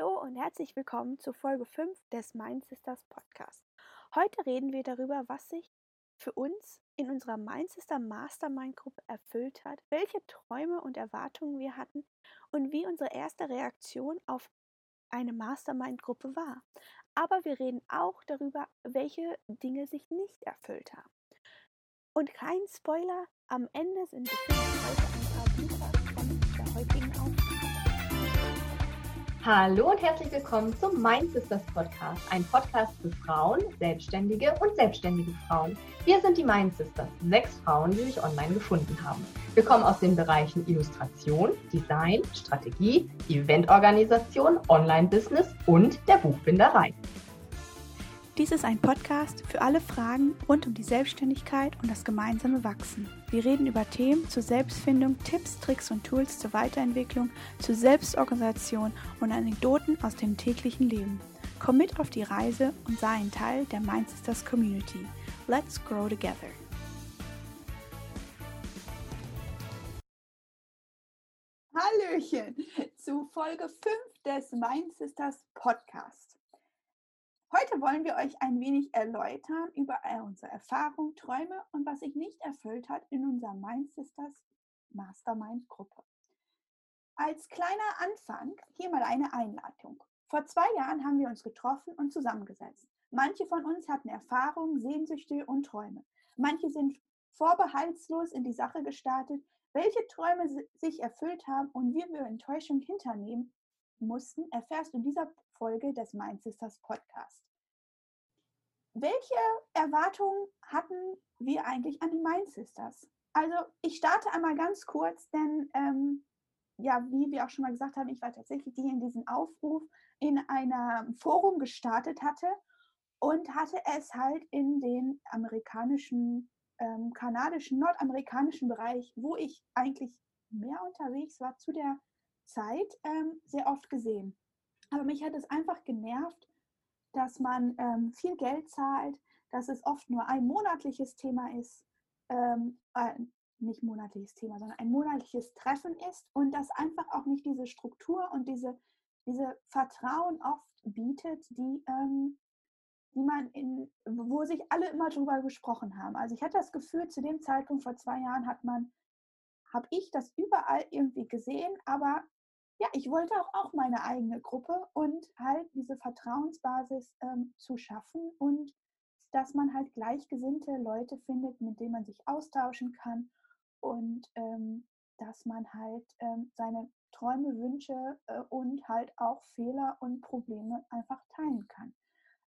Hallo und herzlich willkommen zu Folge 5 des Mind Sisters Podcast. Heute reden wir darüber, was sich für uns in unserer Mind Sister Mastermind Gruppe erfüllt hat, welche Träume und Erwartungen wir hatten und wie unsere erste Reaktion auf eine Mastermind Gruppe war. Aber wir reden auch darüber, welche Dinge sich nicht erfüllt haben. Und kein Spoiler, am Ende sind bestimmt heute ein Hallo und herzlich willkommen zum Mind Sisters Podcast, ein Podcast für Frauen, Selbstständige und selbstständige Frauen. Wir sind die Mind Sisters, sechs Frauen, die sich online gefunden haben. Wir kommen aus den Bereichen Illustration, Design, Strategie, Eventorganisation, Online-Business und der Buchbinderei. Dies ist ein Podcast für alle Fragen rund um die Selbstständigkeit und das gemeinsame Wachsen. Wir reden über Themen zur Selbstfindung, Tipps, Tricks und Tools zur Weiterentwicklung, zur Selbstorganisation und Anekdoten aus dem täglichen Leben. Komm mit auf die Reise und sei ein Teil der Mindsisters Community. Let's grow together. Hallöchen zu Folge 5 des Mindsisters Podcast. Heute wollen wir euch ein wenig erläutern über unsere Erfahrungen, Träume und was sich nicht erfüllt hat in unserer Mind Sisters Mastermind Gruppe. Als kleiner Anfang hier mal eine Einleitung. Vor zwei Jahren haben wir uns getroffen und zusammengesetzt. Manche von uns hatten Erfahrungen, Sehnsüchte und Träume. Manche sind vorbehaltslos in die Sache gestartet, welche Träume sich erfüllt haben und wie wir Enttäuschung hinternehmen mussten, erfährst du in dieser Folge des Mind Sisters Podcast. Welche Erwartungen hatten wir eigentlich an die Mind Sisters? Also ich starte einmal ganz kurz, denn ähm, ja, wie wir auch schon mal gesagt haben, ich war tatsächlich die in diesen Aufruf in einem Forum gestartet hatte und hatte es halt in den amerikanischen, ähm, kanadischen, nordamerikanischen Bereich, wo ich eigentlich mehr unterwegs war zu der Zeit, ähm, sehr oft gesehen. Aber mich hat es einfach genervt, dass man ähm, viel Geld zahlt, dass es oft nur ein monatliches Thema ist, ähm, äh, nicht monatliches Thema, sondern ein monatliches Treffen ist und dass einfach auch nicht diese Struktur und diese, diese Vertrauen oft bietet, die, ähm, die man in, wo sich alle immer drüber gesprochen haben. Also ich hatte das Gefühl, zu dem Zeitpunkt vor zwei Jahren hat man, habe ich das überall irgendwie gesehen, aber ja, ich wollte auch, auch meine eigene Gruppe und halt diese Vertrauensbasis ähm, zu schaffen und dass man halt gleichgesinnte Leute findet, mit denen man sich austauschen kann und ähm, dass man halt ähm, seine Träume, Wünsche äh, und halt auch Fehler und Probleme einfach teilen kann.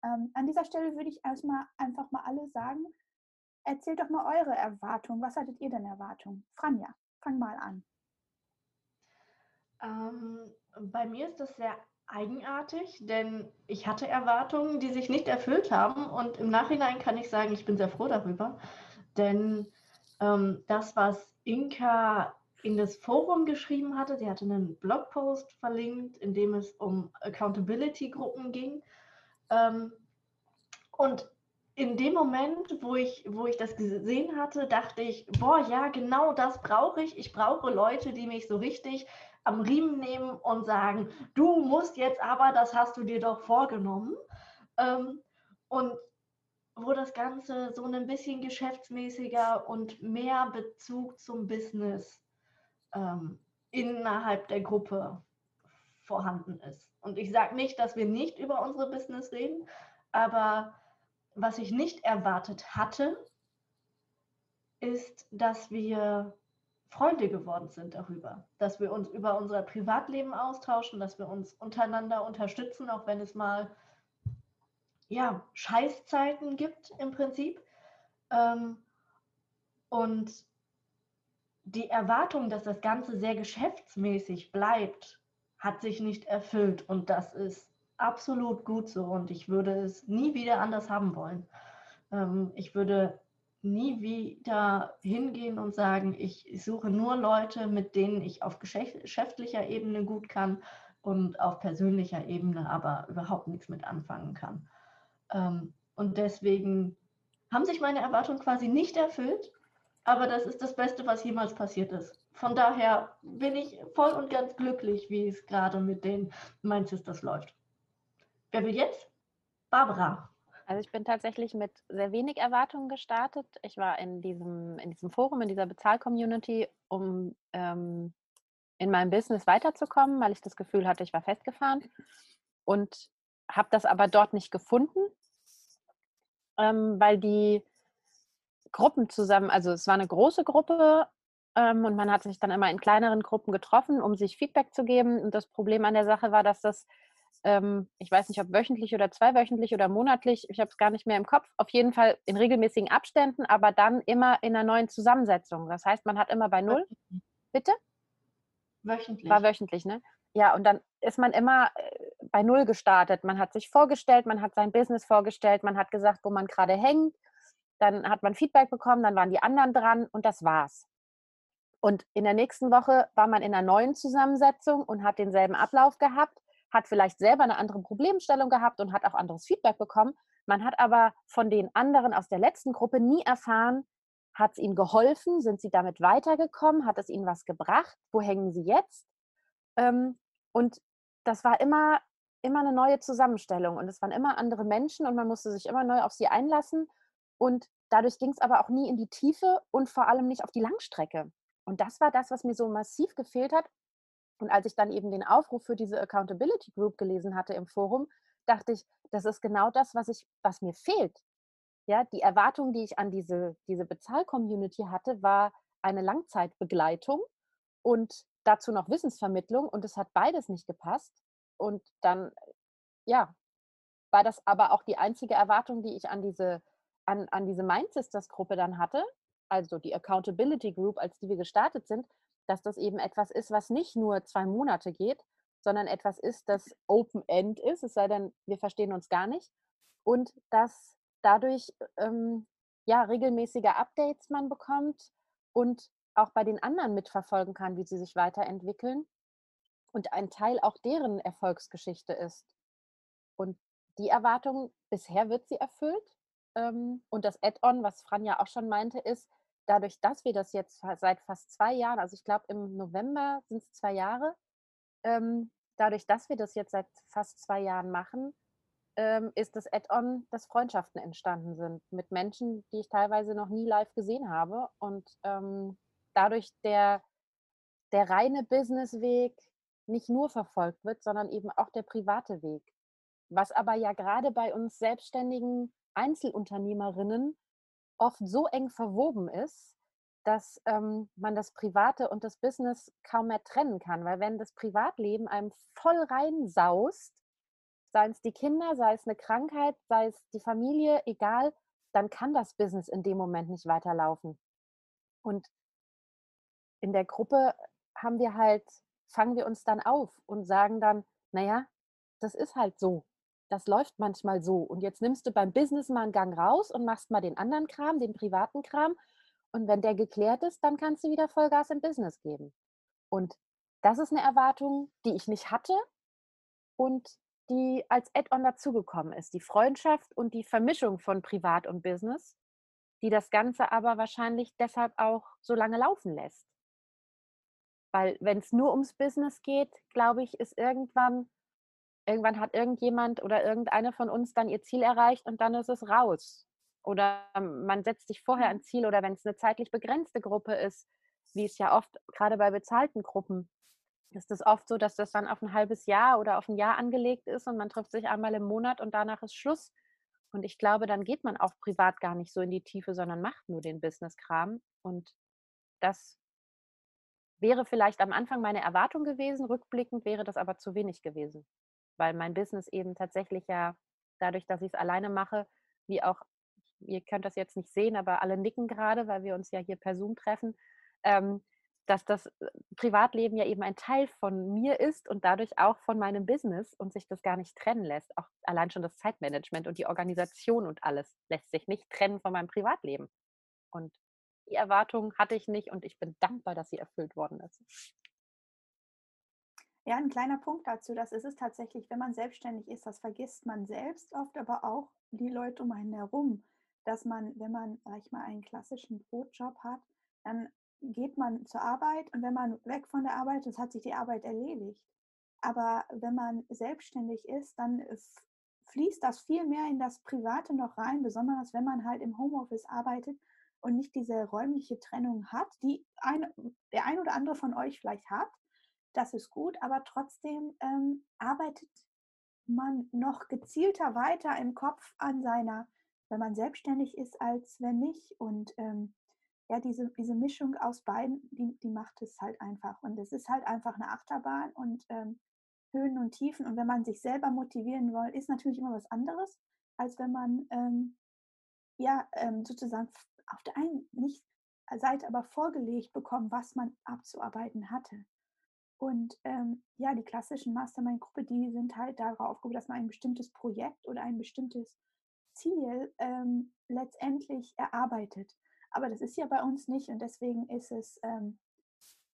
Ähm, an dieser Stelle würde ich erstmal einfach mal alle sagen, erzählt doch mal eure Erwartungen. Was hattet ihr denn Erwartungen? Franja, fang mal an. Ähm, bei mir ist das sehr eigenartig, denn ich hatte Erwartungen, die sich nicht erfüllt haben. Und im Nachhinein kann ich sagen, ich bin sehr froh darüber. Denn ähm, das, was Inka in das Forum geschrieben hatte, sie hatte einen Blogpost verlinkt, in dem es um Accountability-Gruppen ging. Ähm, und in dem Moment, wo ich, wo ich das gesehen hatte, dachte ich, boah, ja, genau das brauche ich. Ich brauche Leute, die mich so richtig am Riemen nehmen und sagen, du musst jetzt aber, das hast du dir doch vorgenommen. Ähm, und wo das Ganze so ein bisschen geschäftsmäßiger und mehr Bezug zum Business ähm, innerhalb der Gruppe vorhanden ist. Und ich sage nicht, dass wir nicht über unsere Business reden, aber was ich nicht erwartet hatte, ist, dass wir Freunde geworden sind darüber, dass wir uns über unser Privatleben austauschen, dass wir uns untereinander unterstützen, auch wenn es mal ja, Scheißzeiten gibt im Prinzip. Ähm, und die Erwartung, dass das Ganze sehr geschäftsmäßig bleibt, hat sich nicht erfüllt. Und das ist absolut gut so. Und ich würde es nie wieder anders haben wollen. Ähm, ich würde nie wieder hingehen und sagen, ich suche nur Leute, mit denen ich auf geschäftlicher Ebene gut kann und auf persönlicher Ebene aber überhaupt nichts mit anfangen kann. Ähm, und deswegen haben sich meine Erwartungen quasi nicht erfüllt. aber das ist das Beste, was jemals passiert ist. Von daher bin ich voll und ganz glücklich, wie es gerade mit den Mein Sisters läuft. Wer will jetzt? Barbara. Also ich bin tatsächlich mit sehr wenig Erwartungen gestartet. Ich war in diesem, in diesem Forum, in dieser Bezahl-Community, um ähm, in meinem Business weiterzukommen, weil ich das Gefühl hatte, ich war festgefahren und habe das aber dort nicht gefunden, ähm, weil die Gruppen zusammen, also es war eine große Gruppe ähm, und man hat sich dann immer in kleineren Gruppen getroffen, um sich Feedback zu geben. Und das Problem an der Sache war, dass das, ähm, ich weiß nicht, ob wöchentlich oder zweiwöchentlich oder monatlich, ich habe es gar nicht mehr im Kopf, auf jeden Fall in regelmäßigen Abständen, aber dann immer in einer neuen Zusammensetzung. Das heißt, man hat immer bei Null. Bitte? Wöchentlich. War wöchentlich, ne? Ja, und dann ist man immer äh, bei Null gestartet. Man hat sich vorgestellt, man hat sein Business vorgestellt, man hat gesagt, wo man gerade hängt dann hat man Feedback bekommen, dann waren die anderen dran und das war's. Und in der nächsten Woche war man in einer neuen Zusammensetzung und hat denselben Ablauf gehabt, hat vielleicht selber eine andere Problemstellung gehabt und hat auch anderes Feedback bekommen. Man hat aber von den anderen aus der letzten Gruppe nie erfahren, hat es ihnen geholfen, sind sie damit weitergekommen, hat es ihnen was gebracht, wo hängen sie jetzt? Ähm, und das war immer, immer eine neue Zusammenstellung und es waren immer andere Menschen und man musste sich immer neu auf sie einlassen und dadurch ging es aber auch nie in die Tiefe und vor allem nicht auf die Langstrecke. Und das war das, was mir so massiv gefehlt hat. Und als ich dann eben den Aufruf für diese Accountability Group gelesen hatte im Forum, dachte ich, das ist genau das, was, ich, was mir fehlt. Ja, die Erwartung, die ich an diese, diese Bezahl-Community hatte, war eine Langzeitbegleitung und dazu noch Wissensvermittlung. Und es hat beides nicht gepasst. Und dann, ja, war das aber auch die einzige Erwartung, die ich an diese an, an diese Mind Sisters Gruppe dann hatte, also die Accountability Group, als die wir gestartet sind, dass das eben etwas ist, was nicht nur zwei Monate geht, sondern etwas ist, das Open End ist, es sei denn, wir verstehen uns gar nicht. Und dass dadurch ähm, ja regelmäßige Updates man bekommt und auch bei den anderen mitverfolgen kann, wie sie sich weiterentwickeln und ein Teil auch deren Erfolgsgeschichte ist. Und die Erwartung, bisher wird sie erfüllt. Ähm, und das Add-on, was Fran ja auch schon meinte, ist, dadurch, dass wir das jetzt seit fast zwei Jahren, also ich glaube im November sind es zwei Jahre, ähm, dadurch, dass wir das jetzt seit fast zwei Jahren machen, ähm, ist das Add-on, dass Freundschaften entstanden sind mit Menschen, die ich teilweise noch nie live gesehen habe. Und dadurch der, der reine Businessweg nicht nur verfolgt wird, sondern eben auch der private Weg. Was aber ja gerade bei uns Selbstständigen Einzelunternehmerinnen oft so eng verwoben ist, dass ähm, man das Private und das Business kaum mehr trennen kann. Weil wenn das Privatleben einem voll reinsaust, sei es die Kinder, sei es eine Krankheit, sei es die Familie, egal, dann kann das Business in dem Moment nicht weiterlaufen. Und in der Gruppe haben wir halt, fangen wir uns dann auf und sagen dann, naja, das ist halt so das läuft manchmal so. Und jetzt nimmst du beim Business mal einen Gang raus und machst mal den anderen Kram, den privaten Kram. Und wenn der geklärt ist, dann kannst du wieder Vollgas im Business geben. Und das ist eine Erwartung, die ich nicht hatte und die als Add-on dazugekommen ist. Die Freundschaft und die Vermischung von Privat und Business, die das Ganze aber wahrscheinlich deshalb auch so lange laufen lässt. Weil wenn es nur ums Business geht, glaube ich, ist irgendwann irgendwann hat irgendjemand oder irgendeine von uns dann ihr Ziel erreicht und dann ist es raus. Oder man setzt sich vorher mhm. ein Ziel oder wenn es eine zeitlich begrenzte Gruppe ist, wie es ja oft gerade bei bezahlten Gruppen ist es oft so, dass das dann auf ein halbes Jahr oder auf ein Jahr angelegt ist und man trifft sich einmal im Monat und danach ist Schluss. Und ich glaube, dann geht man auch privat gar nicht so in die Tiefe, sondern macht nur den Business-Kram. Und das wäre vielleicht am Anfang meine Erwartung gewesen. Rückblickend wäre das aber zu wenig gewesen weil mein Business eben tatsächlich ja dadurch, dass ich es alleine mache, wie auch, ihr könnt das jetzt nicht sehen, aber alle nicken gerade, weil wir uns ja hier per Zoom treffen, ähm, dass das äh, Privatleben ja eben ein Teil von mir ist und dadurch auch von meinem Business und sich das gar nicht trennen lässt. Auch allein schon das Zeitmanagement und die Organisation und alles lässt sich nicht trennen von meinem Privatleben. Und die Erwartung hatte ich nicht und ich bin dankbar, dass sie erfüllt worden ist. Ja, ein kleiner Punkt dazu, das ist es tatsächlich, wenn man selbstständig ist, das vergisst man selbst oft, aber auch die Leute um einen herum. dass man, wenn man, sag ich mal, einen klassischen Brotjob hat, dann geht man zur Arbeit und wenn man weg von der Arbeit ist, hat sich die Arbeit erledigt. Aber wenn man selbstständig ist, dann fließt das viel mehr in das Private noch rein, besonders wenn man halt im Homeoffice arbeitet und nicht diese räumliche Trennung hat, die ein, der ein oder andere von euch vielleicht hat. Das ist gut, aber trotzdem ähm, arbeitet man noch gezielter weiter im Kopf an seiner, wenn man selbstständig ist, als wenn nicht. Und ähm, ja, diese, diese Mischung aus beiden, die, die macht es halt einfach. Und es ist halt einfach eine Achterbahn und ähm, Höhen und Tiefen. Und wenn man sich selber motivieren will, ist natürlich immer was anderes, als wenn man ähm, ja ähm, sozusagen auf der einen nicht Seite aber vorgelegt bekommt, was man abzuarbeiten hatte. Und ähm, ja, die klassischen Mastermind-Gruppe, die sind halt darauf aufgebaut, dass man ein bestimmtes Projekt oder ein bestimmtes Ziel ähm, letztendlich erarbeitet. Aber das ist ja bei uns nicht und deswegen ist es ähm,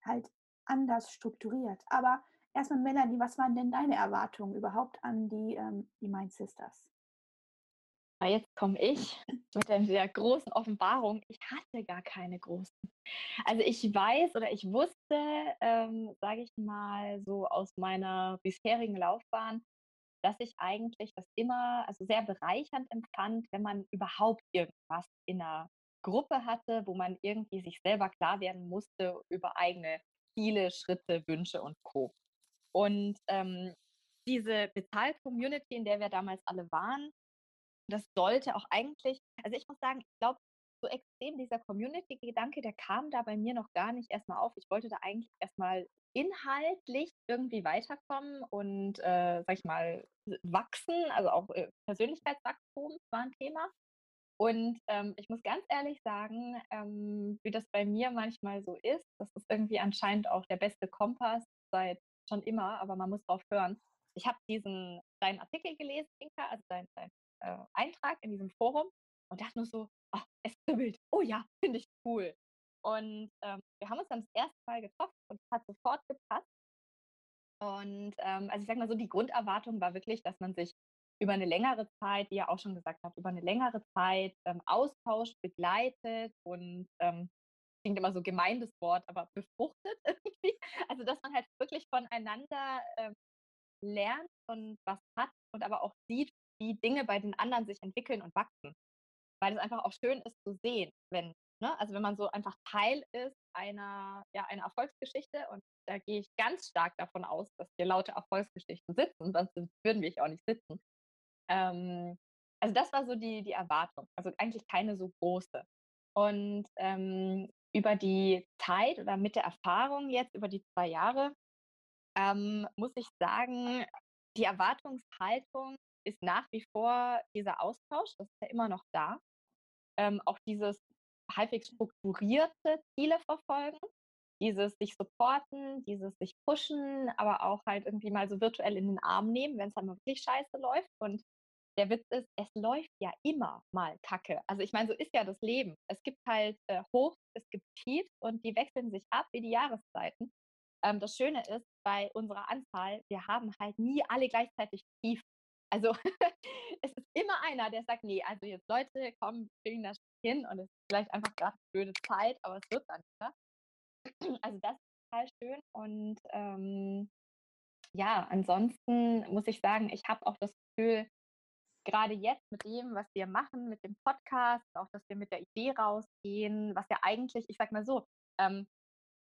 halt anders strukturiert. Aber erstmal, Melanie, was waren denn deine Erwartungen überhaupt an die, ähm, die Mind Sisters? Na, jetzt komme ich mit der großen Offenbarung. Ich hatte gar keine großen. Also ich weiß oder ich wusste, ähm, sage ich mal, so aus meiner bisherigen Laufbahn, dass ich eigentlich das immer also sehr bereichernd empfand, wenn man überhaupt irgendwas in einer Gruppe hatte, wo man irgendwie sich selber klar werden musste über eigene Ziele, Schritte, Wünsche und Co. Und ähm, diese Bezahl-Community, in der wir damals alle waren, das sollte auch eigentlich, also ich muss sagen, ich glaube, so extrem dieser Community-Gedanke, der kam da bei mir noch gar nicht erstmal auf. Ich wollte da eigentlich erstmal inhaltlich irgendwie weiterkommen und, äh, sag ich mal, wachsen, also auch äh, Persönlichkeitswachstum war ein Thema. Und ähm, ich muss ganz ehrlich sagen, ähm, wie das bei mir manchmal so ist, das ist irgendwie anscheinend auch der beste Kompass seit schon immer, aber man muss drauf hören. Ich habe diesen deinen Artikel gelesen, Inka, also deinen dein, äh, Eintrag in diesem Forum und dachte nur so, ach, es kribbelt. Oh ja, finde ich cool. Und ähm, wir haben uns dann das erste Mal getroffen und es hat sofort gepasst. Und ähm, also ich sage mal so, die Grunderwartung war wirklich, dass man sich über eine längere Zeit, wie ihr auch schon gesagt habt, über eine längere Zeit ähm, austauscht, begleitet und ähm, klingt immer so gemein Wort, aber befruchtet irgendwie. Also dass man halt wirklich voneinander ähm, lernt und was hat und aber auch sieht, wie Dinge bei den anderen sich entwickeln und wachsen. Weil es einfach auch schön ist zu sehen, wenn, ne, also wenn man so einfach Teil ist einer, ja, einer Erfolgsgeschichte und da gehe ich ganz stark davon aus, dass hier laute Erfolgsgeschichten sitzen, sonst würden wir hier auch nicht sitzen. Ähm, also das war so die, die Erwartung, also eigentlich keine so große. Und ähm, über die Zeit oder mit der Erfahrung jetzt, über die zwei Jahre, ähm, muss ich sagen, die Erwartungshaltung ist nach wie vor dieser Austausch, das ist ja immer noch da. Ähm, auch dieses halbwegs strukturierte Ziele verfolgen, dieses sich supporten, dieses sich pushen, aber auch halt irgendwie mal so virtuell in den Arm nehmen, wenn es dann wirklich scheiße läuft. Und der Witz ist, es läuft ja immer mal Kacke. Also ich meine, so ist ja das Leben. Es gibt halt äh, Hoch, es gibt Tief und die wechseln sich ab wie die Jahreszeiten. Ähm, das Schöne ist, bei unserer Anzahl, wir haben halt nie alle gleichzeitig tief. Also es ist immer einer, der sagt, nee, also jetzt Leute, komm, kriegen das hin und es ist vielleicht einfach gerade eine blöde Zeit, aber es wird dann wieder. Also das ist total schön und ähm, ja, ansonsten muss ich sagen, ich habe auch das Gefühl, gerade jetzt mit dem, was wir machen, mit dem Podcast, auch dass wir mit der Idee rausgehen, was ja eigentlich, ich sag mal so, ähm,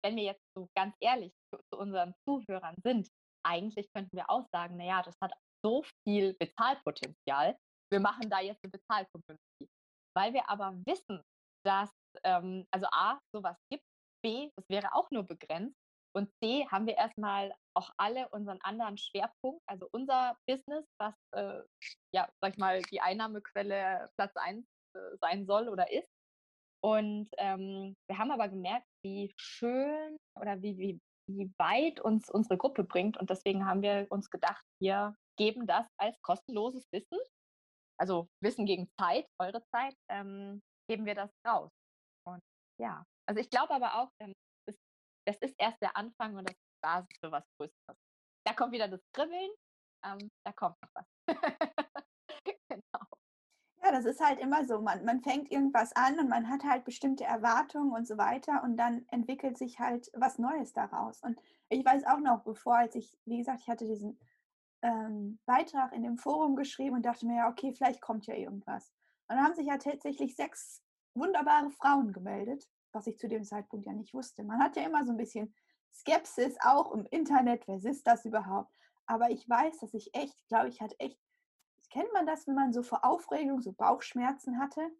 wenn wir jetzt so ganz ehrlich zu, zu, unseren Zuhörern sind, eigentlich könnten wir auch sagen, naja, das hat so viel Bezahlpotenzial, wir machen da jetzt eine Bezahlcommunity. Weil wir aber wissen, dass, ähm, also A, sowas gibt, B, das wäre auch nur begrenzt und C, haben wir erstmal auch alle unseren anderen Schwerpunkt, also unser Business, was, äh, ja, sag ich mal, die Einnahmequelle Platz 1 äh, sein soll oder ist. Und ähm, wir haben aber gemerkt, wie schön oder wie, wie, wie weit uns unsere Gruppe bringt. Und deswegen haben wir uns gedacht, wir geben das als kostenloses Wissen, also Wissen gegen Zeit, eure Zeit, ähm, geben wir das raus. Und ja, also ich glaube aber auch, ähm, das ist erst der Anfang und das ist die Basis für was Größeres. Da kommt wieder das Kribbeln, ähm, da kommt noch was. genau. Ja, das ist halt immer so. Man, man fängt irgendwas an und man hat halt bestimmte Erwartungen und so weiter und dann entwickelt sich halt was Neues daraus. Und ich weiß auch noch, bevor, als ich, wie gesagt, ich hatte diesen ähm, Beitrag in dem Forum geschrieben und dachte mir, ja, okay, vielleicht kommt ja irgendwas. Und dann haben sich ja tatsächlich sechs wunderbare Frauen gemeldet, was ich zu dem Zeitpunkt ja nicht wusste. Man hat ja immer so ein bisschen Skepsis auch im Internet, wer ist das überhaupt? Aber ich weiß, dass ich echt, glaube ich, hatte echt Kennt man das, wenn man so vor Aufregung so Bauchschmerzen hatte?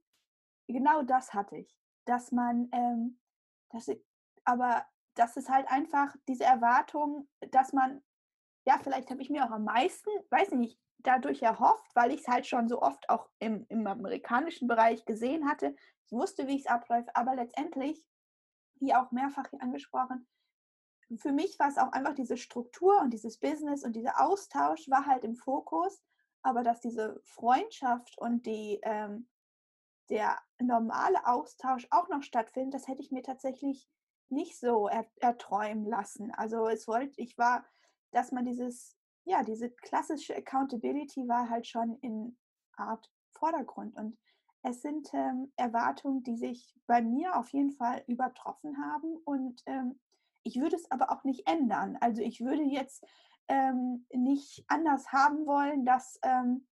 Genau das hatte ich. Dass man, ähm, dass ich, aber das ist halt einfach diese Erwartung, dass man, ja, vielleicht habe ich mir auch am meisten, weiß nicht, dadurch erhofft, weil ich es halt schon so oft auch im, im amerikanischen Bereich gesehen hatte. Ich wusste, wie es abläuft, aber letztendlich, wie auch mehrfach hier angesprochen, für mich war es auch einfach diese Struktur und dieses Business und dieser Austausch war halt im Fokus aber dass diese Freundschaft und die, ähm, der normale Austausch auch noch stattfindet, das hätte ich mir tatsächlich nicht so er, erträumen lassen. Also es wollte, ich war, dass man dieses, ja, diese klassische Accountability war halt schon in Art Vordergrund. Und es sind ähm, Erwartungen, die sich bei mir auf jeden Fall übertroffen haben. Und ähm, ich würde es aber auch nicht ändern. Also ich würde jetzt ähm, nicht anders haben wollen, dass ähm,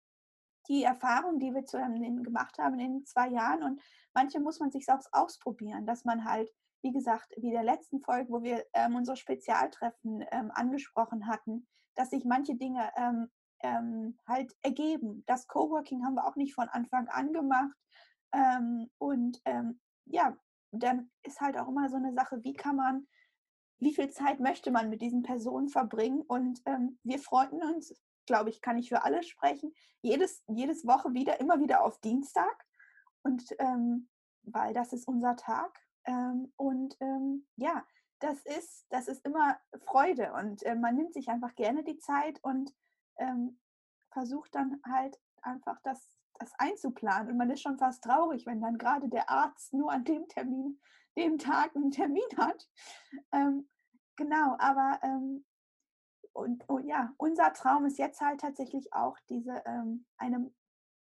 die Erfahrung, die wir zusammen gemacht haben in zwei Jahren und manche muss man sich auch ausprobieren, dass man halt, wie gesagt, wie der letzten Folge, wo wir ähm, unsere Spezialtreffen ähm, angesprochen hatten, dass sich manche Dinge ähm, ähm, halt ergeben. Das Coworking haben wir auch nicht von Anfang an gemacht. und ja, dann ist halt auch immer so eine Sache, wie kann man wie viel Zeit möchte man mit diesen Personen verbringen. Und ähm, wir freuen uns, glaube ich, kann ich für alle sprechen, jedes, jedes Woche wieder, immer wieder auf Dienstag. Und ähm, weil das ist unser Tag. Ähm, und ähm, ja, das ist, das ist immer Freude. Und äh, man nimmt sich einfach gerne die Zeit und ähm, versucht dann halt einfach das, das einzuplanen. Und man ist schon fast traurig, wenn dann gerade der Arzt nur an dem Termin dem Tag einen Termin hat. Ähm, genau, aber ähm, und, und, oh ja, unser Traum ist jetzt halt tatsächlich auch diese ähm, eine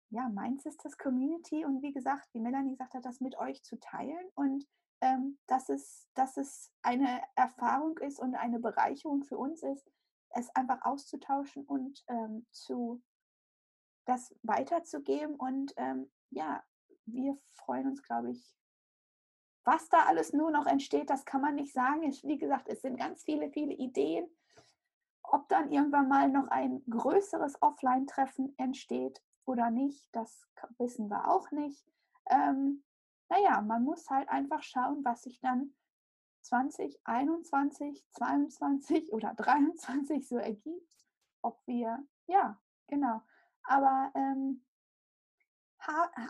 ja, Mind Sisters Community und wie gesagt, wie Melanie gesagt hat, das mit euch zu teilen und ähm, dass, es, dass es eine Erfahrung ist und eine Bereicherung für uns ist, es einfach auszutauschen und ähm, zu das weiterzugeben und ähm, ja, wir freuen uns, glaube ich, was da alles nur noch entsteht, das kann man nicht sagen. Ich, wie gesagt, es sind ganz viele, viele Ideen. Ob dann irgendwann mal noch ein größeres Offline-Treffen entsteht oder nicht, das wissen wir auch nicht. Ähm, naja, man muss halt einfach schauen, was sich dann 2021, 22 oder 23 so ergibt. Ob wir, ja, genau. Aber ähm,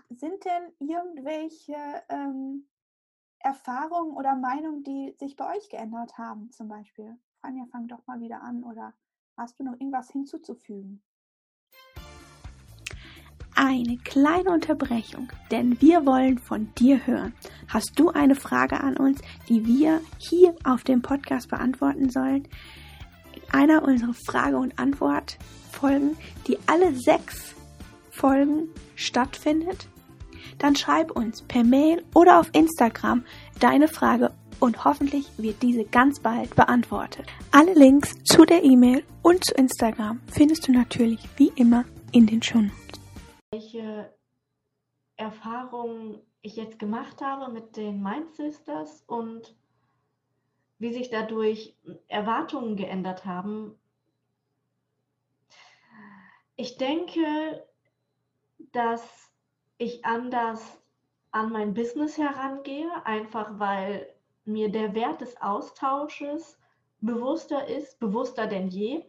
sind denn irgendwelche ähm, Erfahrungen oder Meinungen, die sich bei euch geändert haben, zum Beispiel? Fanja, fang doch mal wieder an oder hast du noch irgendwas hinzuzufügen? Eine kleine Unterbrechung, denn wir wollen von dir hören. Hast du eine Frage an uns, die wir hier auf dem Podcast beantworten sollen? In einer unserer Frage- und Antwort-Folgen, die alle sechs Folgen stattfindet, dann schreib uns per Mail oder auf Instagram deine Frage und hoffentlich wird diese ganz bald beantwortet. Alle Links zu der E-Mail und zu Instagram findest du natürlich wie immer in den Shownotes. Welche Erfahrungen ich jetzt gemacht habe mit den Mind Sisters und wie sich dadurch Erwartungen geändert haben. Ich denke, dass ich anders an mein Business herangehe, einfach weil mir der Wert des Austausches bewusster ist, bewusster denn je.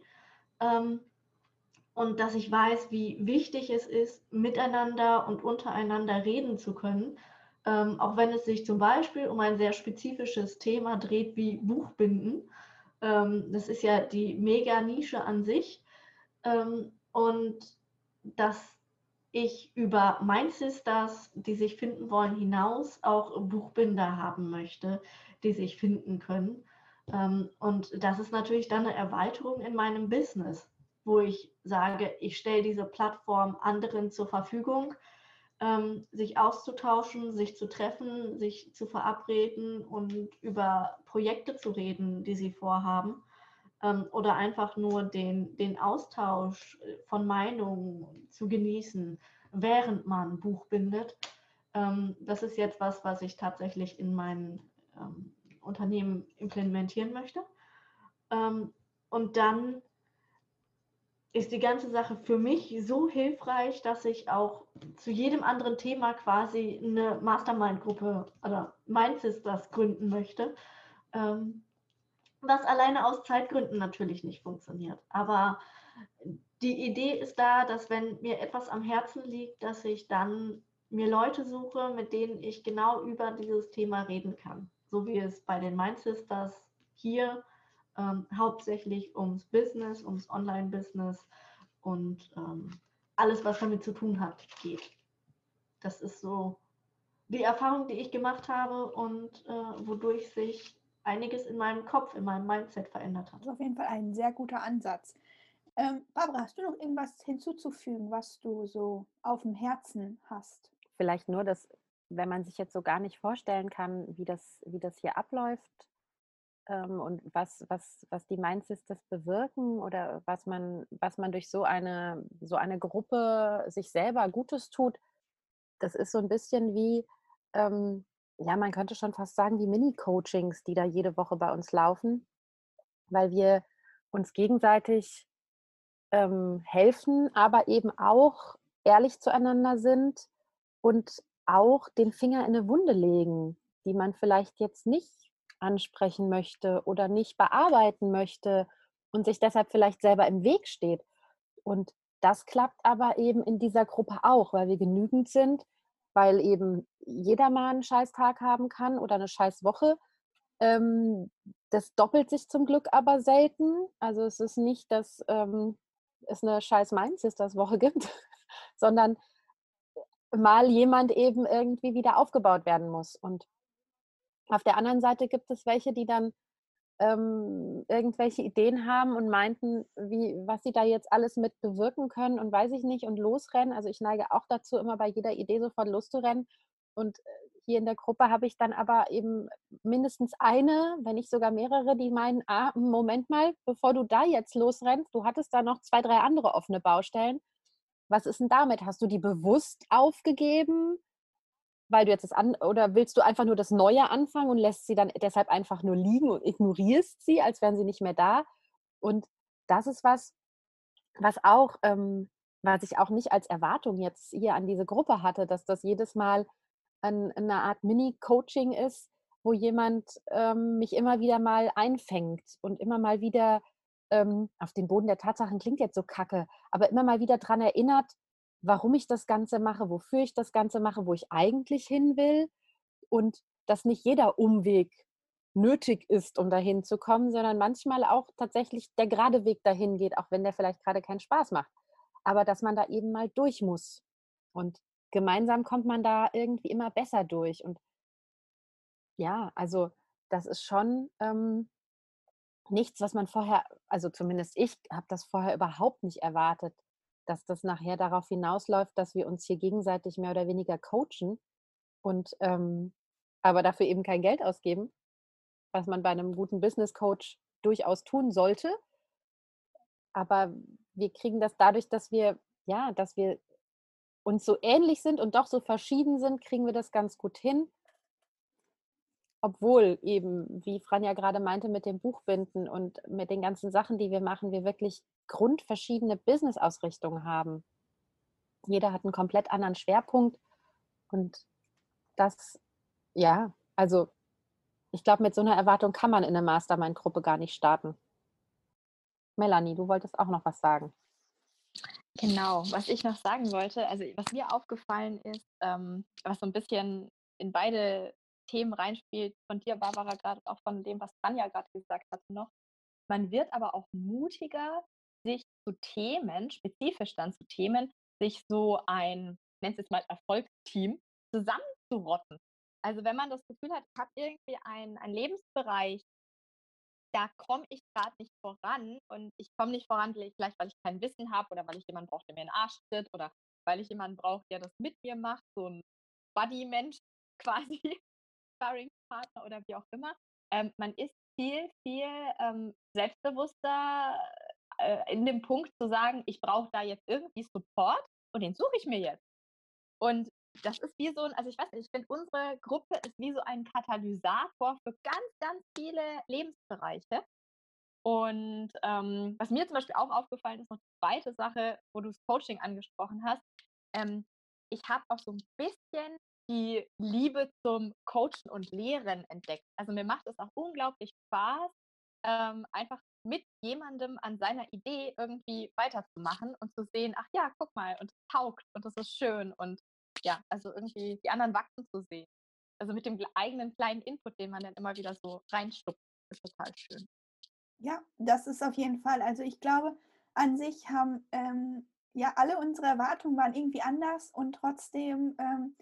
Ähm, und dass ich weiß, wie wichtig es ist, miteinander und untereinander reden zu können, ähm, auch wenn es sich zum Beispiel um ein sehr spezifisches Thema dreht wie Buchbinden. Ähm, das ist ja die Mega-Nische an sich. Ähm, und dass ich über Mind Sisters, die sich finden wollen, hinaus auch Buchbinder haben möchte, die sich finden können. Ähm, und das ist natürlich dann eine Erweiterung in meinem Business, wo ich sage, ich stelle diese Plattform anderen zur Verfügung, ähm, sich auszutauschen, sich zu treffen, sich zu verabreden und über Projekte zu reden, die sie vorhaben. Ähm, oder einfach nur den, den Austausch von Meinungen zu genießen, während man Buch bindet. Ähm, das ist jetzt was, was ich tatsächlich in mein ähm, Unternehmen implementieren möchte. Und dann ist die ganze Sache für mich so hilfreich, dass ich auch zu jedem anderen Thema quasi eine Mastermind-Gruppe oder Mind Sisters gründen möchte. Ähm, was alleine aus Zeitgründen natürlich nicht funktioniert. Aber die Idee ist da, dass wenn mir etwas am Herzen liegt, dass ich dann mir Leute suche, mit denen ich genau über dieses Thema reden kann. So wie es bei den Mind Sisters hier ähm, hauptsächlich ums Business, ums Online-Business und ähm, alles, was damit zu tun hat, geht. Das ist so die Erfahrung, die ich gemacht habe und äh, wodurch sich einiges in meinem Kopf, in meinem Mindset verändert hat. Das ist auf jeden Fall ein sehr guter Ansatz. Ähm, Barbara, hast du noch irgendwas hinzuzufügen, was du so auf dem Herzen hast? Vielleicht nur, dass, wenn man sich jetzt so gar nicht vorstellen kann, wie das, wie das hier abläuft, ähm, und was, was, was die Mindsisters bewirken oder was man, was man durch so eine, so eine Gruppe sich selber Gutes tut, das ist so ein bisschen wie, ähm, ja, man könnte schon fast sagen, wie Mini-Coachings, die da jede Woche bei uns laufen, weil wir uns gegenseitig ähm, helfen, aber eben auch ehrlich zueinander sind und auch den Finger in eine Wunde legen, die man vielleicht jetzt nicht ansprechen möchte oder nicht bearbeiten möchte und sich deshalb vielleicht selber im Weg steht. Und das klappt aber eben in dieser Gruppe auch, weil wir genügend sind, weil eben jeder mal einen Scheißtag haben kann oder eine Scheißwoche. Ähm, das doppelt sich zum Glück aber selten. Also es ist nicht, dass ähm, es eine scheiß Mind-Sisters-Woche gibt, sondern mal jemand eben irgendwie wieder aufgebaut werden muss. Und auf der anderen Seite gibt es welche, die dann ähm, irgendwelche Ideen haben und meinten, wie, was sie da jetzt alles mit bewirken können und weiß ich nicht und losrennen. Also ich neige auch dazu, immer bei jeder Idee sofort loszurennen. Und äh, hier in der Gruppe habe ich dann aber eben mindestens eine, wenn nicht sogar mehrere, die meinen, ah, Moment mal, bevor du da jetzt losrennst, du hattest da noch zwei, drei andere offene Baustellen. Was ist denn damit? Hast du die bewusst aufgegeben? Weil du jetzt das an oder willst du einfach nur das Neue anfangen und lässt sie dann deshalb einfach nur liegen und ignorierst sie, als wären sie nicht mehr da? Und das ist was, was auch, ähm, was ich auch nicht als Erwartung jetzt hier an diese Gruppe hatte, dass das jedes Mal ein, eine Art Mini-Coaching ist, wo jemand ähm, mich immer wieder mal einfängt und immer mal wieder ähm, auf den Boden der Tatsachen klingt jetzt so kacke, aber immer mal wieder daran erinnert, warum ich das Ganze mache, wofür ich das Ganze mache, wo ich eigentlich hin will und dass nicht jeder Umweg nötig ist, um dahin zu kommen, sondern manchmal auch tatsächlich der gerade Weg dahin geht, auch wenn der vielleicht gerade keinen Spaß macht. Aber dass man da eben mal durch muss. Und gemeinsam kommt man da irgendwie immer besser durch. Und ja, also das ist schon ähm, nichts, was man vorher, also zumindest ich habe das vorher überhaupt nicht erwartet, dass das nachher darauf hinausläuft, dass wir uns hier gegenseitig mehr oder weniger coachen und ähm, aber dafür eben kein Geld ausgeben, was man bei einem guten Business Coach durchaus tun sollte. Aber wir kriegen das dadurch, dass wir, ja, dass wir uns so ähnlich sind und doch so verschieden sind, kriegen wir das ganz gut hin. Obwohl eben, wie Franja gerade meinte, mit dem Buchbinden und mit den ganzen Sachen, die wir machen, wir wirklich grundverschiedene Business-Ausrichtungen haben. Jeder hat einen komplett anderen Schwerpunkt und das, ja, also ich glaube, mit so einer Erwartung kann man in eine Mastermind-Gruppe gar nicht starten. Melanie, du wolltest auch noch was sagen. Genau, was ich noch sagen wollte, also was mir aufgefallen ist, ähm, was so ein bisschen in beide Themen reinspielt, von dir, Barbara, gerade auch von dem, was Tanja gerade gesagt hat noch. Man wird aber auch mutiger, sich zu Themen, spezifisch dann zu Themen, sich so ein, nennt es mal Erfolgsteam, zusammenzurotten. Also wenn man das Gefühl hat, ich habe irgendwie einen, einen Lebensbereich, da komme ich gerade nicht voran und ich komme nicht voran, vielleicht weil ich kein Wissen habe oder weil ich jemanden brauche, der mir in den Arsch tritt oder weil ich jemanden brauche, der das mit mir macht, so ein Buddy-Mensch quasi, Sparring-Partner oder wie auch immer. Ähm, man ist viel, viel ähm, selbstbewusster äh, in dem Punkt zu sagen, ich brauche da jetzt irgendwie Support und den suche ich mir jetzt. Und das ist wie so ein, also ich weiß nicht, ich finde, unsere Gruppe ist wie so ein Katalysator für ganz, ganz viele Lebensbereiche. Und ähm, was mir zum Beispiel auch aufgefallen ist, noch die zweite Sache, wo du das Coaching angesprochen hast, ähm, ich habe auch so ein bisschen die Liebe zum Coachen und Lehren entdeckt. Also mir macht es auch unglaublich Spaß, ähm, einfach mit jemandem an seiner Idee irgendwie weiterzumachen und zu sehen, ach ja, guck mal, und es taugt und das ist schön und ja, also irgendwie die anderen wachsen zu sehen. Also mit dem eigenen kleinen Input, den man dann immer wieder so reinstupft, ist total schön. Ja, das ist auf jeden Fall. Also ich glaube, an sich haben ähm, ja alle unsere Erwartungen waren irgendwie anders und trotzdem, ähm,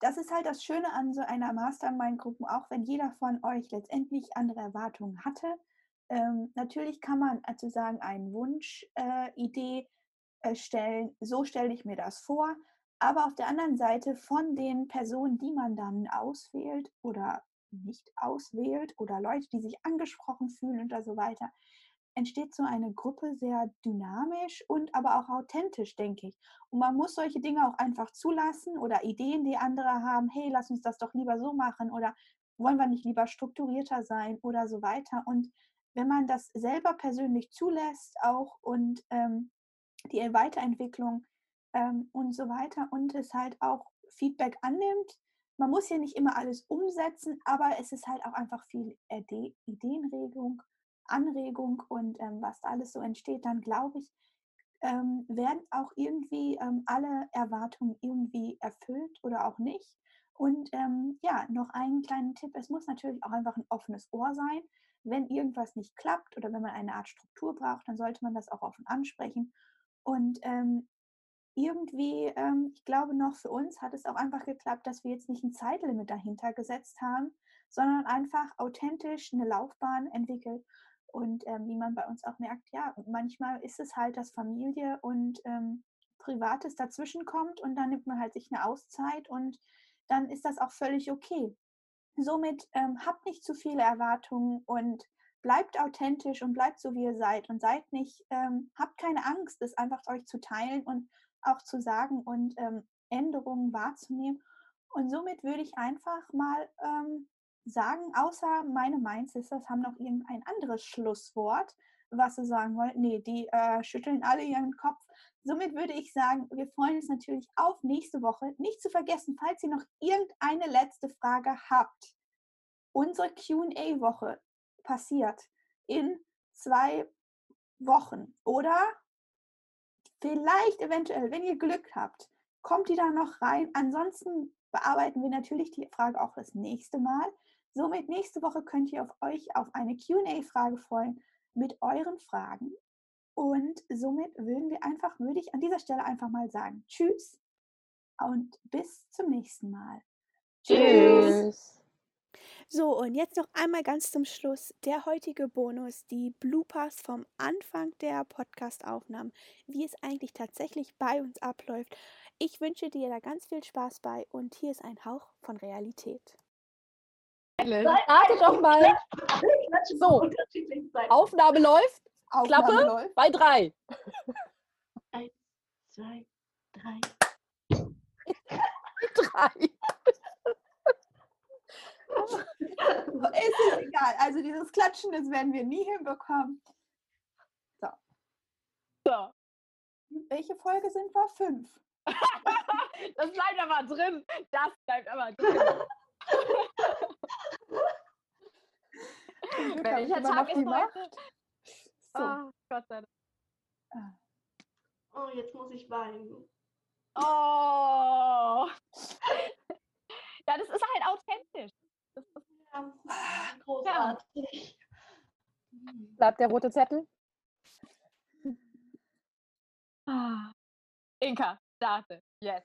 das ist halt das Schöne an so einer Mastermind-Gruppe, auch wenn jeder von euch letztendlich andere Erwartungen hatte. Ähm, natürlich kann man also sagen, einen Wunsch, äh, Idee äh, stellen, so stelle ich mir das vor. Aber auf der anderen Seite von den Personen, die man dann auswählt oder nicht auswählt oder Leute, die sich angesprochen fühlen und so weiter, entsteht so eine Gruppe sehr dynamisch und aber auch authentisch, denke ich. Und man muss solche Dinge auch einfach zulassen oder Ideen, die andere haben, hey, lass uns das doch lieber so machen oder wollen wir nicht lieber strukturierter sein oder so weiter. Und wenn man das selber persönlich zulässt auch und ähm, die Weiterentwicklung ähm, und so weiter und es halt auch Feedback annimmt. Man muss ja nicht immer alles umsetzen, aber es ist halt auch einfach viel Ide Ideenregung, Anregung und ähm, was da alles so entsteht, dann glaube ich, ähm, werden auch irgendwie ähm, alle Erwartungen irgendwie erfüllt oder auch nicht. Und ähm, ja, noch einen kleinen Tipp, es muss natürlich auch einfach ein offenes Ohr sein. Wenn irgendwas nicht klappt oder wenn man eine Art Struktur braucht, dann sollte man das auch offen ansprechen. Und ähm, irgendwie, ähm, ich glaube noch für uns hat es auch einfach geklappt, dass wir jetzt nicht ein Zeitlimit dahinter gesetzt haben, sondern einfach authentisch eine Laufbahn entwickelt. Und ähm, wie man bei uns auch merkt, ja, manchmal ist es halt, dass Familie und ähm, Privates dazwischen kommt und dann nimmt man halt sich eine Auszeit und dann ist das auch völlig okay. Somit ähm, habt nicht zu viele Erwartungen und bleibt authentisch und bleibt so, wie ihr seid und seid nicht, ähm, habt keine Angst, es einfach euch zu teilen und auch zu sagen und ähm, Änderungen wahrzunehmen. Und somit würde ich einfach mal ähm, sagen, außer meine Mindsisters haben noch irgendein anderes Schlusswort, was sie sagen wollen. Nee, die äh, schütteln alle ihren Kopf. Somit würde ich sagen, wir freuen uns natürlich auf nächste Woche. Nicht zu vergessen, falls ihr noch irgendeine letzte Frage habt. Unsere QA-Woche passiert in zwei Wochen oder Vielleicht eventuell, wenn ihr Glück habt, kommt die da noch rein. Ansonsten bearbeiten wir natürlich die Frage auch das nächste Mal. Somit nächste Woche könnt ihr auf euch auf eine QA-Frage freuen mit euren Fragen. Und somit würden wir einfach, würde ich an dieser Stelle einfach mal sagen, tschüss und bis zum nächsten Mal. Tschüss. So, und jetzt noch einmal ganz zum Schluss der heutige Bonus, die Bloopers vom Anfang der Podcast-Aufnahmen, wie es eigentlich tatsächlich bei uns abläuft. Ich wünsche dir da ganz viel Spaß bei und hier ist ein Hauch von Realität. Warte doch mal. So, Aufnahme läuft. Aufnahme Klappe läuft. bei drei. Eins, zwei, drei. drei. Es ist egal. Also dieses Klatschen, das werden wir nie hinbekommen. So. So. Welche Folge sind wir? Fünf. Das bleibt aber drin. Das bleibt aber drin. Welcher Tag noch die ist Macht. heute? So. Oh, Gott sei Dank. Oh, jetzt muss ich weinen. Oh. Ja, das ist halt authentisch. Das ist, Ja, großartig. Bleibt der rote Zettel? ah. Inka, starte. Yes.